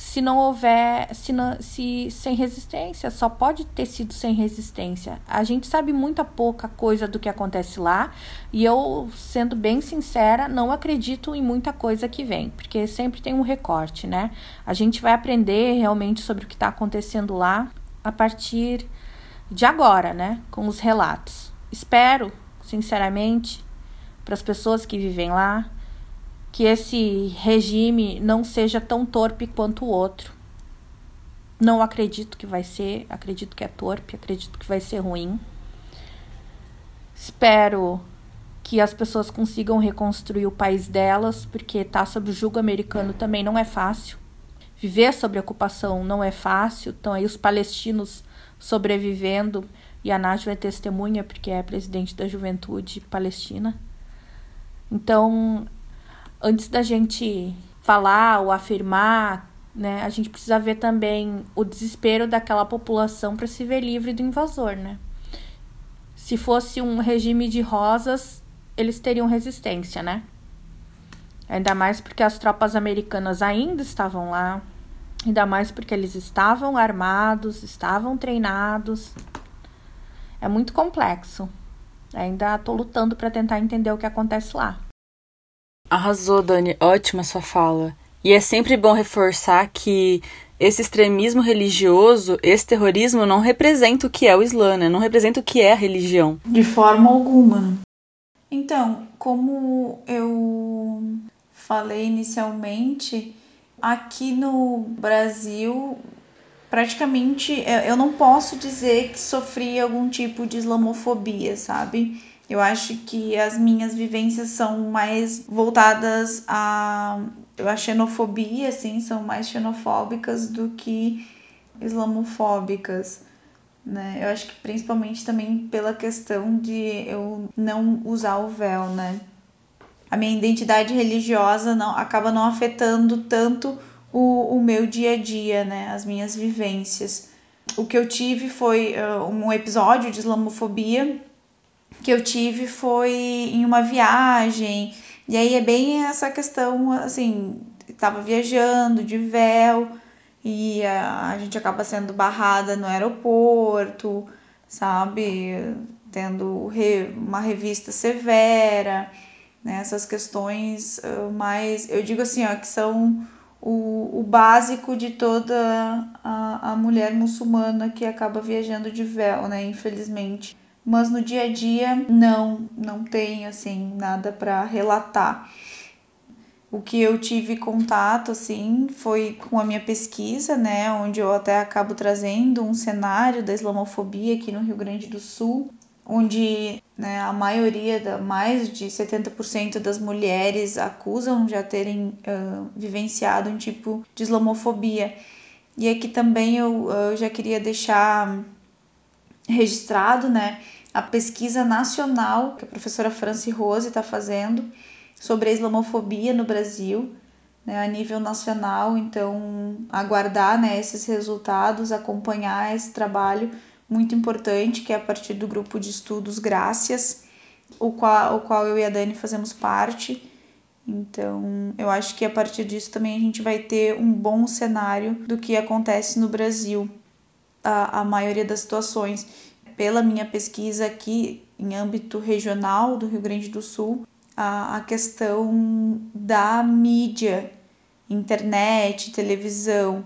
se não houver se, não, se sem resistência só pode ter sido sem resistência. A gente sabe muita pouca coisa do que acontece lá e eu sendo bem sincera não acredito em muita coisa que vem porque sempre tem um recorte né? A gente vai aprender realmente sobre o que está acontecendo lá a partir de agora né? Com os relatos. Espero, sinceramente, para as pessoas que vivem lá, que esse regime não seja tão torpe quanto o outro. Não acredito que vai ser, acredito que é torpe, acredito que vai ser ruim. Espero que as pessoas consigam reconstruir o país delas, porque estar sob o jugo americano também não é fácil. Viver sob ocupação não é fácil. Então aí os palestinos sobrevivendo e a Nájua é testemunha porque é presidente da Juventude Palestina. Então, antes da gente falar ou afirmar, né, a gente precisa ver também o desespero daquela população para se ver livre do invasor, né? Se fosse um regime de rosas, eles teriam resistência, né? Ainda mais porque as tropas americanas ainda estavam lá, Ainda mais porque eles estavam armados, estavam treinados. É muito complexo. Ainda tô lutando para tentar entender o que acontece lá. Arrasou, Dani. Ótima sua fala. E é sempre bom reforçar que esse extremismo religioso, esse terrorismo não representa o que é o Islã, né? não representa o que é a religião. De forma alguma. Então, como eu falei inicialmente, aqui no Brasil, praticamente eu não posso dizer que sofri algum tipo de islamofobia, sabe? Eu acho que as minhas vivências são mais voltadas a a xenofobia, assim, são mais xenofóbicas do que islamofóbicas, né? Eu acho que principalmente também pela questão de eu não usar o véu, né? A minha identidade religiosa não acaba não afetando tanto o, o meu dia a dia, né? As minhas vivências. O que eu tive foi uh, um episódio de islamofobia que eu tive foi em uma viagem e aí é bem essa questão, assim, estava viajando de véu e a, a gente acaba sendo barrada no aeroporto, sabe? Tendo re, uma revista severa, né? Essas questões uh, mais, eu digo assim, ó, que são o, o básico de toda a, a mulher muçulmana que acaba viajando de véu, né? Infelizmente mas no dia a dia não, não tem assim nada para relatar. O que eu tive contato assim foi com a minha pesquisa, né, onde eu até acabo trazendo um cenário da islamofobia aqui no Rio Grande do Sul, onde né, a maioria, da, mais de 70% das mulheres acusam já terem uh, vivenciado um tipo de islamofobia. E aqui também eu, eu já queria deixar registrado, né, a pesquisa nacional que a professora Franci Rose está fazendo sobre a islamofobia no Brasil, né, a nível nacional. Então, aguardar né, esses resultados, acompanhar esse trabalho muito importante, que é a partir do grupo de estudos Graças, o qual, o qual eu e a Dani fazemos parte. Então, eu acho que a partir disso também a gente vai ter um bom cenário do que acontece no Brasil, a, a maioria das situações pela minha pesquisa aqui em âmbito regional do Rio Grande do Sul, a, a questão da mídia, internet, televisão,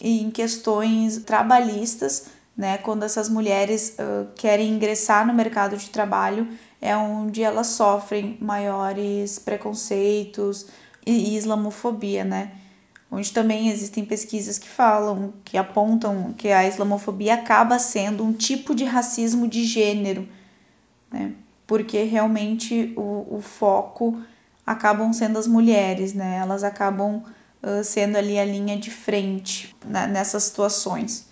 e em questões trabalhistas, né, quando essas mulheres uh, querem ingressar no mercado de trabalho, é onde elas sofrem maiores preconceitos e islamofobia, né? Onde também existem pesquisas que falam, que apontam que a islamofobia acaba sendo um tipo de racismo de gênero, né? Porque realmente o, o foco acabam sendo as mulheres, né? Elas acabam uh, sendo ali a linha de frente né? nessas situações.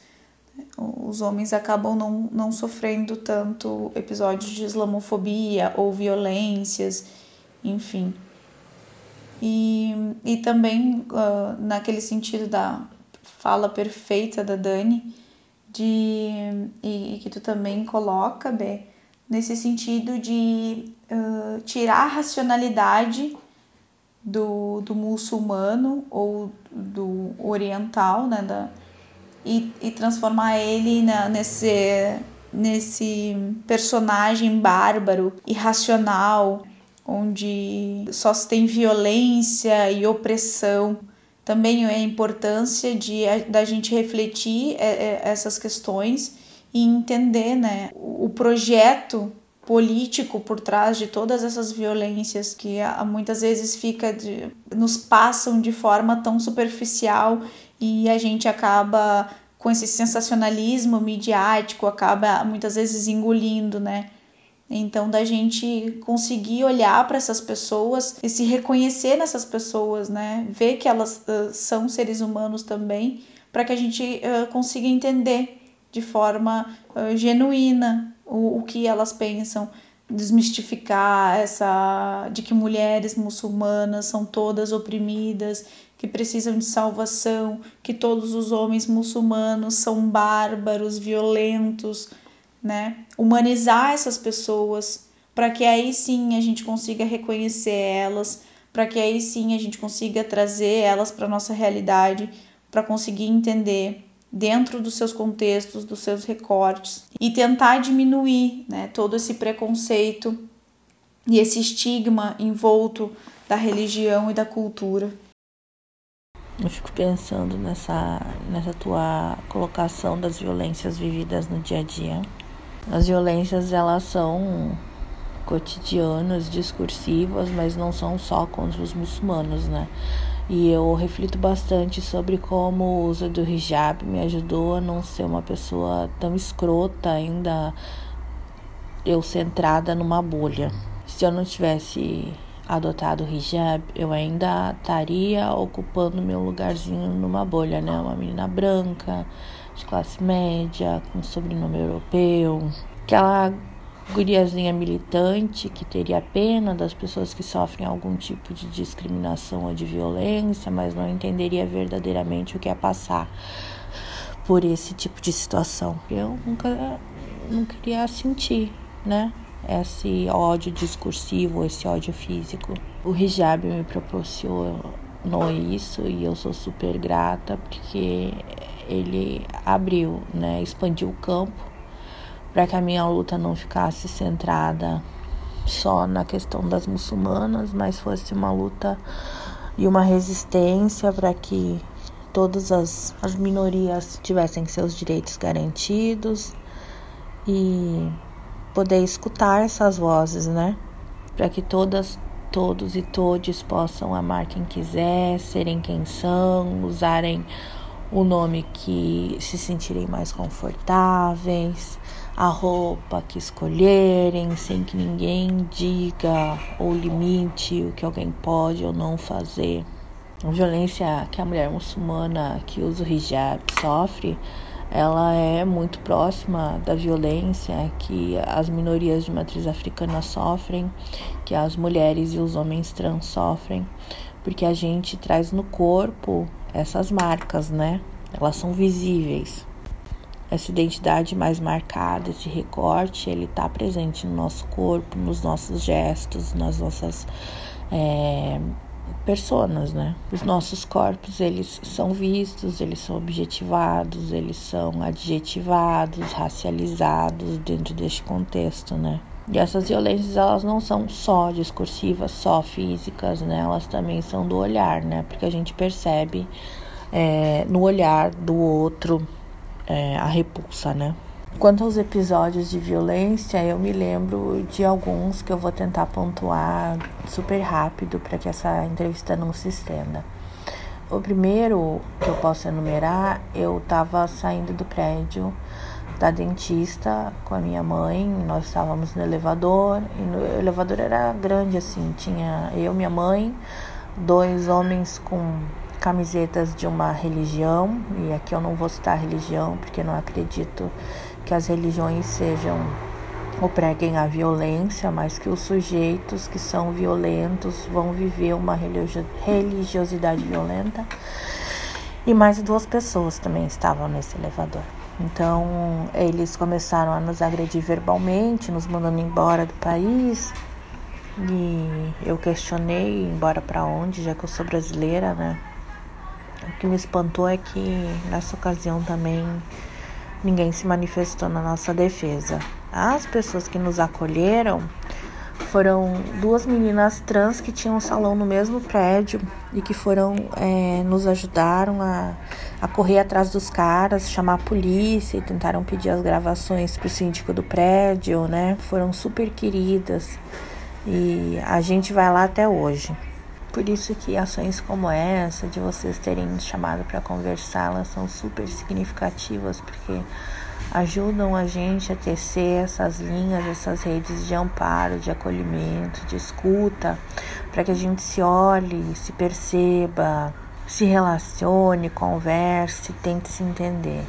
Os homens acabam não, não sofrendo tanto episódios de islamofobia ou violências, enfim. E, e também uh, naquele sentido da fala perfeita da Dani, de, e, e que tu também coloca, Bê, nesse sentido de uh, tirar a racionalidade do, do muçulmano ou do oriental, né, da, e, e transformar ele na, nesse, nesse personagem bárbaro, irracional, onde só se tem violência e opressão. Também é a importância de da gente refletir é, é, essas questões e entender né, o projeto político por trás de todas essas violências que muitas vezes fica de, nos passam de forma tão superficial e a gente acaba com esse sensacionalismo midiático acaba muitas vezes engolindo, né? Então, da gente conseguir olhar para essas pessoas e se reconhecer nessas pessoas, né? Ver que elas uh, são seres humanos também, para que a gente uh, consiga entender de forma uh, genuína o, o que elas pensam, desmistificar essa de que mulheres muçulmanas são todas oprimidas, que precisam de salvação, que todos os homens muçulmanos são bárbaros, violentos né? Humanizar essas pessoas para que aí sim a gente consiga reconhecer elas, para que aí sim a gente consiga trazer elas para nossa realidade, para conseguir entender dentro dos seus contextos, dos seus recortes e tentar diminuir né, todo esse preconceito e esse estigma envolto da religião e da cultura. Eu fico pensando nessa, nessa tua colocação das violências vividas no dia a dia. As violências elas são cotidianas, discursivas, mas não são só contra os muçulmanos, né? E eu reflito bastante sobre como o uso do hijab me ajudou a não ser uma pessoa tão escrota, ainda eu centrada numa bolha. Se eu não tivesse adotado o hijab, eu ainda estaria ocupando meu lugarzinho numa bolha, né? Uma menina branca, de classe média, com sobrenome europeu, aquela guriazinha militante que teria pena das pessoas que sofrem algum tipo de discriminação ou de violência, mas não entenderia verdadeiramente o que é passar por esse tipo de situação. Eu nunca não queria sentir, né? Esse ódio discursivo, esse ódio físico. O hijab me proporcionou isso e eu sou super grata porque ele abriu, né, expandiu o campo para que a minha luta não ficasse centrada só na questão das muçulmanas, mas fosse uma luta e uma resistência para que todas as, as minorias tivessem seus direitos garantidos e poder escutar essas vozes, né? Para que todas, todos e todes possam amar quem quiser, serem quem são, usarem o nome que se sentirem mais confortáveis, a roupa que escolherem, sem que ninguém diga ou limite o que alguém pode ou não fazer. A violência que a mulher muçulmana que usa o hijab sofre, ela é muito próxima da violência que as minorias de matriz africana sofrem, que as mulheres e os homens trans sofrem, porque a gente traz no corpo essas marcas, né? Elas são visíveis essa identidade mais marcada, esse recorte, ele está presente no nosso corpo, nos nossos gestos, nas nossas é, personas, né? Os nossos corpos, eles são vistos, eles são objetivados, eles são adjetivados, racializados dentro deste contexto, né? E essas violências, elas não são só discursivas, só físicas, né? Elas também são do olhar, né? Porque a gente percebe é, no olhar do outro é, a repulsa, né? Quanto aos episódios de violência, eu me lembro de alguns que eu vou tentar pontuar super rápido para que essa entrevista não se estenda. O primeiro que eu posso enumerar, eu estava saindo do prédio da dentista com a minha mãe, nós estávamos no elevador, e no o elevador era grande assim, tinha eu, minha mãe, dois homens com camisetas de uma religião, e aqui eu não vou citar religião porque não acredito que as religiões sejam ou preguem a violência, mas que os sujeitos que são violentos vão viver uma religiosidade violenta. E mais duas pessoas também estavam nesse elevador. Então, eles começaram a nos agredir verbalmente, nos mandando embora do país. E eu questionei embora para onde, já que eu sou brasileira, né? O que me espantou é que nessa ocasião também ninguém se manifestou na nossa defesa. As pessoas que nos acolheram foram duas meninas trans que tinham um salão no mesmo prédio e que foram é, nos ajudaram a, a correr atrás dos caras, chamar a polícia e tentaram pedir as gravações pro síndico do prédio, né? Foram super queridas e a gente vai lá até hoje. Por isso que ações como essa, de vocês terem nos chamado para conversar, elas são super significativas, porque ajudam a gente a tecer essas linhas, essas redes de amparo, de acolhimento, de escuta, para que a gente se olhe, se perceba, se relacione, converse, tente se entender.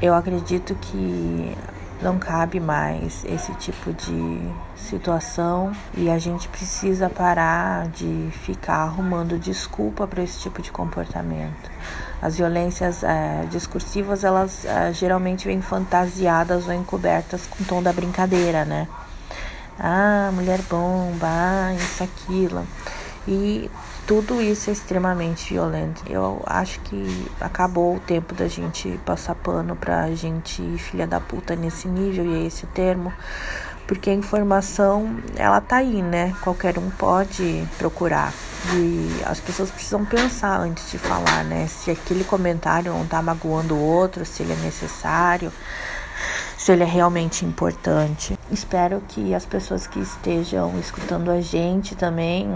Eu acredito que não cabe mais esse tipo de situação e a gente precisa parar de ficar arrumando desculpa para esse tipo de comportamento. As violências é, discursivas, elas é, geralmente vêm fantasiadas ou encobertas com o tom da brincadeira, né? Ah, mulher bomba, ah, isso, aquilo. E tudo isso é extremamente violento. Eu acho que acabou o tempo da gente passar pano pra gente filha da puta nesse nível, e é esse o termo, porque a informação, ela tá aí, né? Qualquer um pode procurar. E as pessoas precisam pensar antes de falar, né? Se aquele comentário não tá magoando o outro, se ele é necessário se ele é realmente importante. Espero que as pessoas que estejam escutando a gente também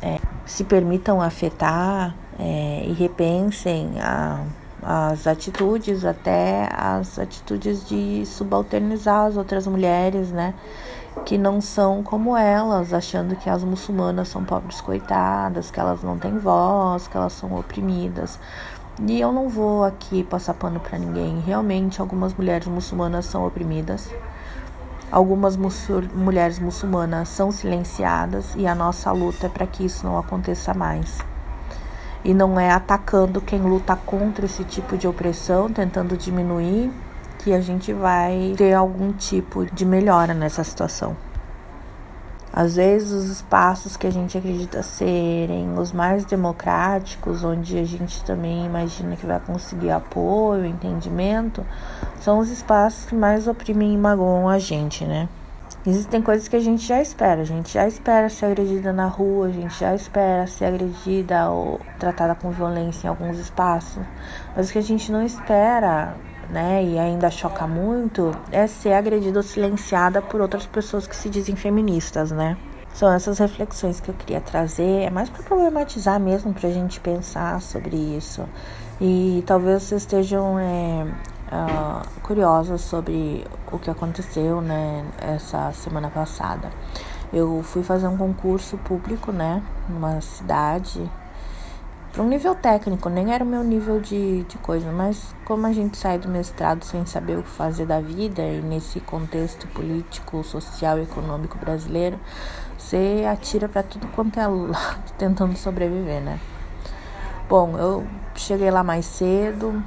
é, se permitam afetar é, e repensem a, as atitudes, até as atitudes de subalternizar as outras mulheres, né? Que não são como elas, achando que as muçulmanas são pobres coitadas, que elas não têm voz, que elas são oprimidas. E eu não vou aqui passar pano para ninguém. Realmente, algumas mulheres muçulmanas são oprimidas. Algumas mulheres muçulmanas são silenciadas e a nossa luta é para que isso não aconteça mais. E não é atacando quem luta contra esse tipo de opressão, tentando diminuir, que a gente vai ter algum tipo de melhora nessa situação. Às vezes, os espaços que a gente acredita serem os mais democráticos, onde a gente também imagina que vai conseguir apoio, entendimento, são os espaços que mais oprimem e magoam a gente, né? Existem coisas que a gente já espera. A gente já espera ser agredida na rua, a gente já espera ser agredida ou tratada com violência em alguns espaços. Mas o que a gente não espera né, e ainda choca muito, é ser agredida ou silenciada por outras pessoas que se dizem feministas, né? São essas reflexões que eu queria trazer, é mais para problematizar mesmo, para a gente pensar sobre isso. E talvez vocês estejam é, uh, curiosos sobre o que aconteceu, né, essa semana passada. Eu fui fazer um concurso público, né, numa cidade para um nível técnico, nem era o meu nível de, de coisa, mas como a gente sai do mestrado sem saber o que fazer da vida e nesse contexto político, social e econômico brasileiro, você atira para tudo quanto é lado tentando sobreviver, né? Bom, eu cheguei lá mais cedo,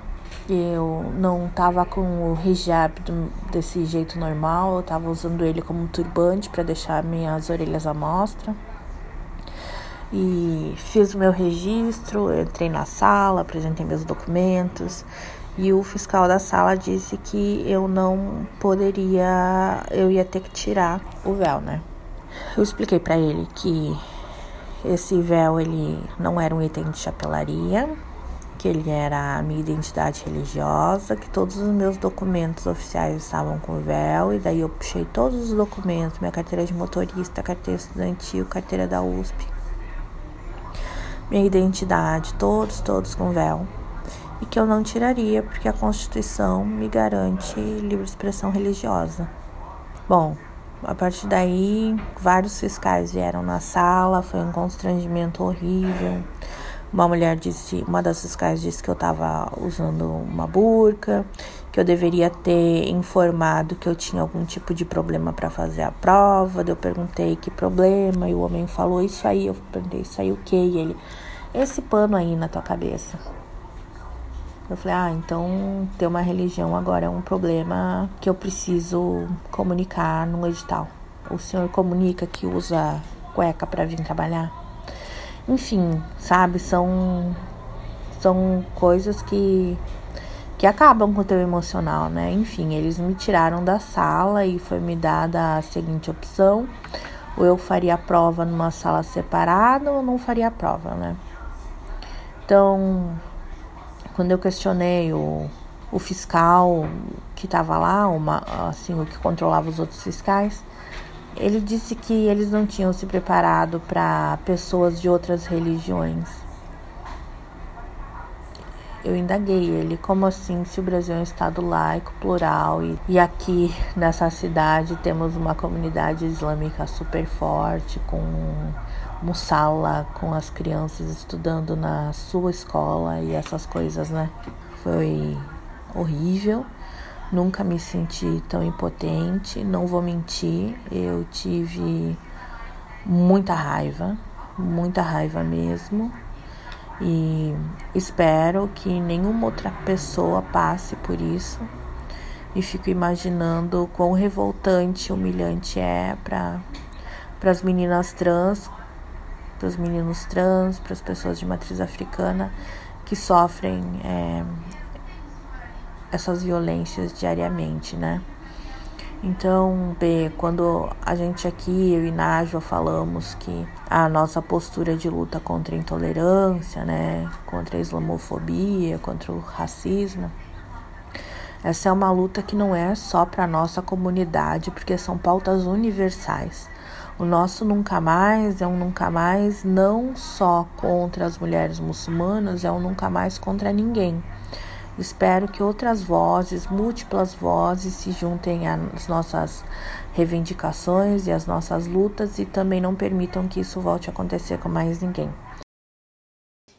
eu não tava com o hijab do, desse jeito normal, eu tava usando ele como turbante para deixar minhas orelhas à mostra e fiz o meu registro, entrei na sala, apresentei meus documentos e o fiscal da sala disse que eu não poderia, eu ia ter que tirar o véu, né? Eu expliquei para ele que esse véu ele não era um item de chapelaria, que ele era a minha identidade religiosa, que todos os meus documentos oficiais estavam com véu, e daí eu puxei todos os documentos, minha carteira de motorista, carteira estudantil, carteira da USP, minha identidade, todos, todos com véu, e que eu não tiraria porque a Constituição me garante livre expressão religiosa. Bom, a partir daí, vários fiscais vieram na sala, foi um constrangimento horrível. Uma mulher disse, uma das fiscais disse que eu estava usando uma burca, que eu deveria ter informado que eu tinha algum tipo de problema para fazer a prova. Eu perguntei que problema e o homem falou isso aí. Eu perguntei isso aí o que? E ele, esse pano aí na tua cabeça. Eu falei, ah, então ter uma religião agora é um problema que eu preciso comunicar no edital. O senhor comunica que usa cueca para vir trabalhar? Enfim, sabe, são são coisas que que acabam com o teu emocional, né? Enfim, eles me tiraram da sala e foi me dada a seguinte opção: ou eu faria a prova numa sala separada ou não faria a prova, né? Então, quando eu questionei o, o fiscal que estava lá, uma, assim, o que controlava os outros fiscais, ele disse que eles não tinham se preparado para pessoas de outras religiões eu indaguei ele como assim se o Brasil é um estado laico, plural e, e aqui nessa cidade temos uma comunidade islâmica super forte com mussala, com as crianças estudando na sua escola e essas coisas, né? Foi horrível. Nunca me senti tão impotente, não vou mentir, eu tive muita raiva, muita raiva mesmo. E espero que nenhuma outra pessoa passe por isso. E fico imaginando quão revoltante humilhante é para as meninas trans para os meninos trans, para as pessoas de matriz africana que sofrem é, essas violências diariamente, né? Então, B, quando a gente aqui, eu e Nájua, falamos que a nossa postura de luta contra a intolerância, né, contra a islamofobia, contra o racismo, essa é uma luta que não é só para a nossa comunidade, porque são pautas universais. O nosso nunca mais é um nunca mais não só contra as mulheres muçulmanas, é um nunca mais contra ninguém. Espero que outras vozes, múltiplas vozes, se juntem às nossas reivindicações e às nossas lutas e também não permitam que isso volte a acontecer com mais ninguém.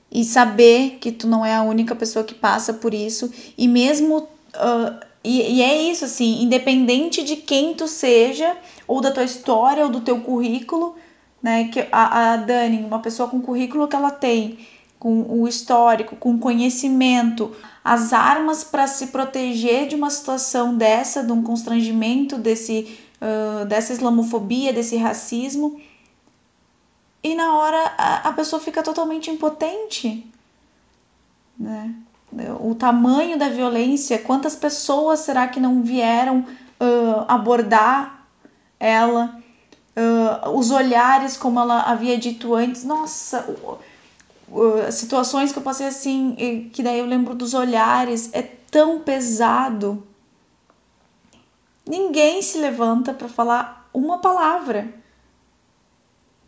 E saber que tu não é a única pessoa que passa por isso e mesmo uh, e, e, é isso assim, independente de quem tu seja ou da tua história ou do teu currículo, né? Que a, a Dani, uma pessoa com currículo que ela tem, com o histórico, com conhecimento, as armas para se proteger de uma situação dessa, de um constrangimento, desse, uh, dessa islamofobia, desse racismo. E na hora a, a pessoa fica totalmente impotente. Né? O tamanho da violência, quantas pessoas será que não vieram uh, abordar ela? Uh, os olhares, como ela havia dito antes, nossa, situações que eu passei assim, que daí eu lembro dos olhares, é tão pesado. Ninguém se levanta para falar uma palavra.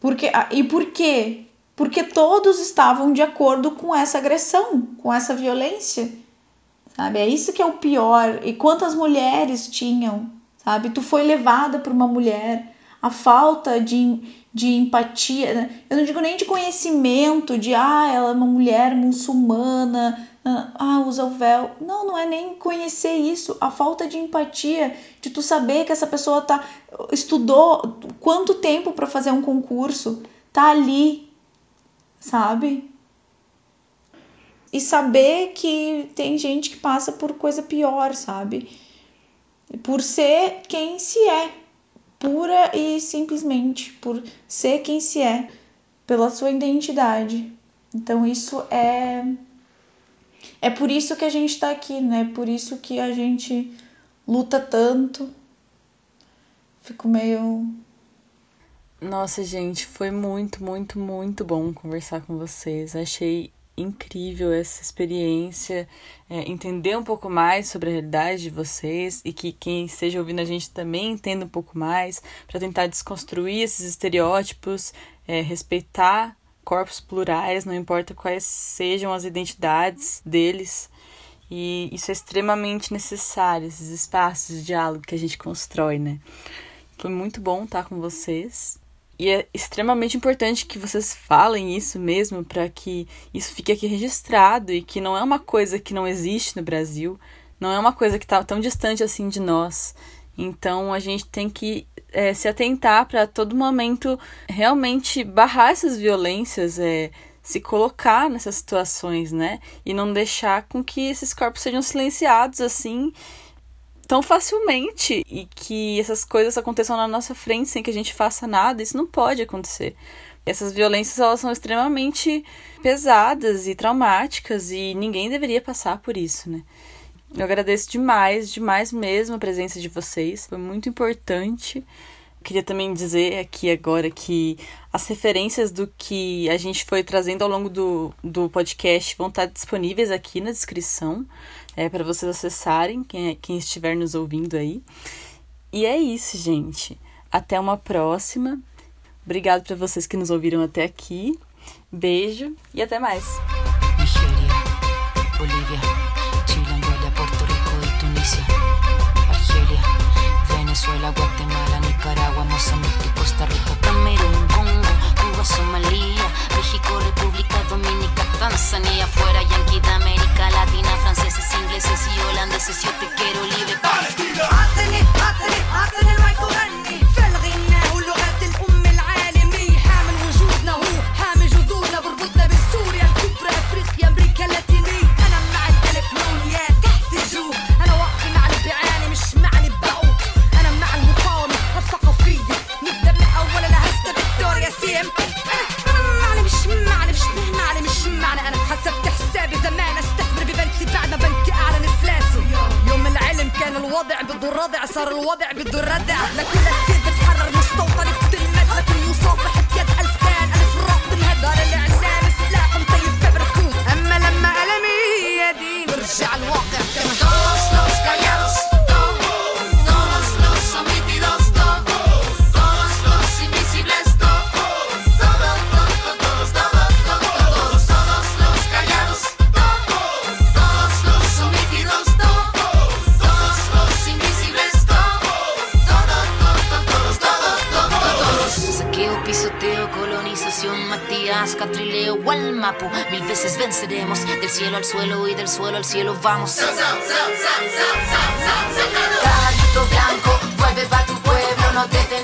Porque, e por quê? Porque todos estavam de acordo com essa agressão, com essa violência. Sabe? É isso que é o pior. E quantas mulheres tinham, sabe? Tu foi levada por uma mulher. A falta de, de empatia, né? eu não digo nem de conhecimento, de ah, ela é uma mulher muçulmana, ah, usa o véu. Não, não é nem conhecer isso. A falta de empatia, de tu saber que essa pessoa tá estudou quanto tempo para fazer um concurso, tá ali, sabe? E saber que tem gente que passa por coisa pior, sabe? Por ser quem se é pura e simplesmente por ser quem se é, pela sua identidade. Então isso é é por isso que a gente está aqui, né? Por isso que a gente luta tanto. Fico meio nossa, gente, foi muito, muito, muito bom conversar com vocês. Achei incrível essa experiência, é, entender um pouco mais sobre a realidade de vocês e que quem esteja ouvindo a gente também entenda um pouco mais, para tentar desconstruir esses estereótipos, é, respeitar corpos plurais, não importa quais sejam as identidades deles. E isso é extremamente necessário, esses espaços de diálogo que a gente constrói, né? Foi muito bom estar com vocês. E é extremamente importante que vocês falem isso mesmo para que isso fique aqui registrado e que não é uma coisa que não existe no Brasil, não é uma coisa que está tão distante assim de nós. Então a gente tem que é, se atentar para todo momento realmente barrar essas violências, é, se colocar nessas situações, né? E não deixar com que esses corpos sejam silenciados assim tão facilmente e que essas coisas aconteçam na nossa frente sem que a gente faça nada, isso não pode acontecer. Essas violências elas são extremamente pesadas e traumáticas e ninguém deveria passar por isso, né? Eu agradeço demais, demais mesmo a presença de vocês, foi muito importante. Queria também dizer aqui agora que as referências do que a gente foi trazendo ao longo do, do podcast vão estar disponíveis aqui na descrição é, para vocês acessarem, quem, é, quem estiver nos ouvindo aí. E é isso, gente. Até uma próxima. Obrigado para vocês que nos ouviram até aqui. Beijo e até mais. Guatemala, Costa Rica, Camerún, Congo, Cuba, México, República Dominicana, Tanzania, fuera Yankee de América Latina, franceses, ingleses y holandeses, yo te quiero libre. Palestina. siempre. بده الرضع صار الوضع بده الردع لكلك venceremos. Del cielo al suelo y del suelo al cielo vamos. Canto blanco, vuelve pa' tu pueblo, no te